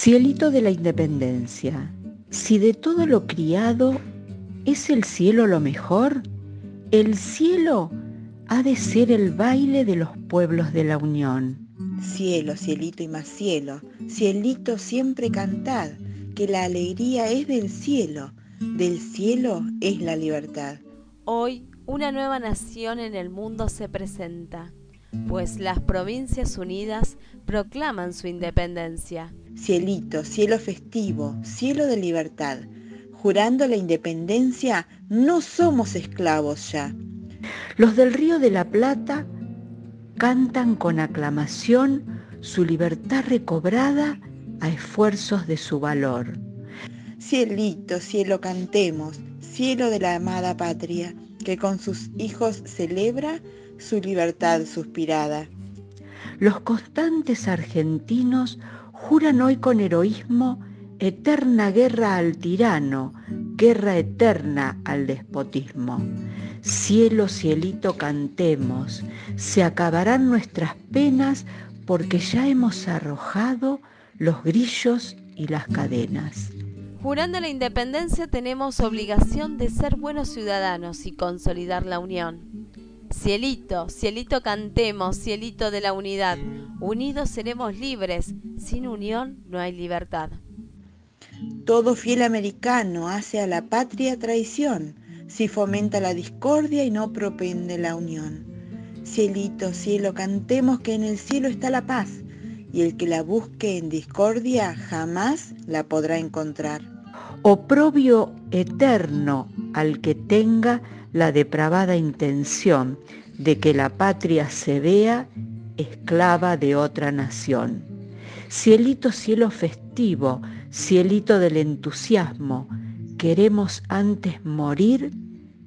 Cielito de la Independencia, si de todo lo criado es el cielo lo mejor, el cielo ha de ser el baile de los pueblos de la Unión. Cielo, cielito y más cielo, cielito siempre cantad, que la alegría es del cielo, del cielo es la libertad. Hoy una nueva nación en el mundo se presenta, pues las Provincias Unidas proclaman su independencia. Cielito, cielo festivo, cielo de libertad, jurando la independencia, no somos esclavos ya. Los del Río de la Plata cantan con aclamación su libertad recobrada a esfuerzos de su valor. Cielito, cielo cantemos, cielo de la amada patria, que con sus hijos celebra su libertad suspirada. Los constantes argentinos juran hoy con heroísmo eterna guerra al tirano, guerra eterna al despotismo. Cielo, cielito, cantemos, se acabarán nuestras penas porque ya hemos arrojado los grillos y las cadenas. Jurando la independencia tenemos obligación de ser buenos ciudadanos y consolidar la unión. Cielito, cielito cantemos, cielito de la unidad. Unidos seremos libres, sin unión no hay libertad. Todo fiel americano hace a la patria traición, si fomenta la discordia y no propende la unión. Cielito, cielo, cantemos que en el cielo está la paz, y el que la busque en discordia jamás la podrá encontrar. Oprobio eterno al que tenga la depravada intención de que la patria se vea esclava de otra nación. Cielito, cielo festivo, cielito del entusiasmo, queremos antes morir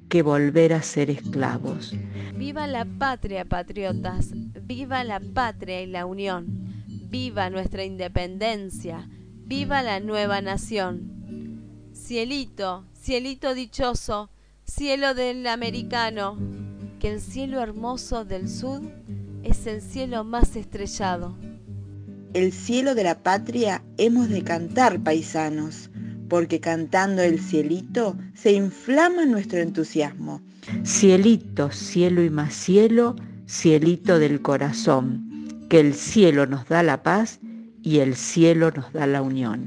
que volver a ser esclavos. Viva la patria, patriotas, viva la patria y la unión, viva nuestra independencia, viva la nueva nación. Cielito, cielito dichoso, cielo del americano, que el cielo hermoso del sur es el cielo más estrellado. El cielo de la patria hemos de cantar, paisanos, porque cantando el cielito se inflama nuestro entusiasmo. Cielito, cielo y más cielo, cielito del corazón, que el cielo nos da la paz y el cielo nos da la unión.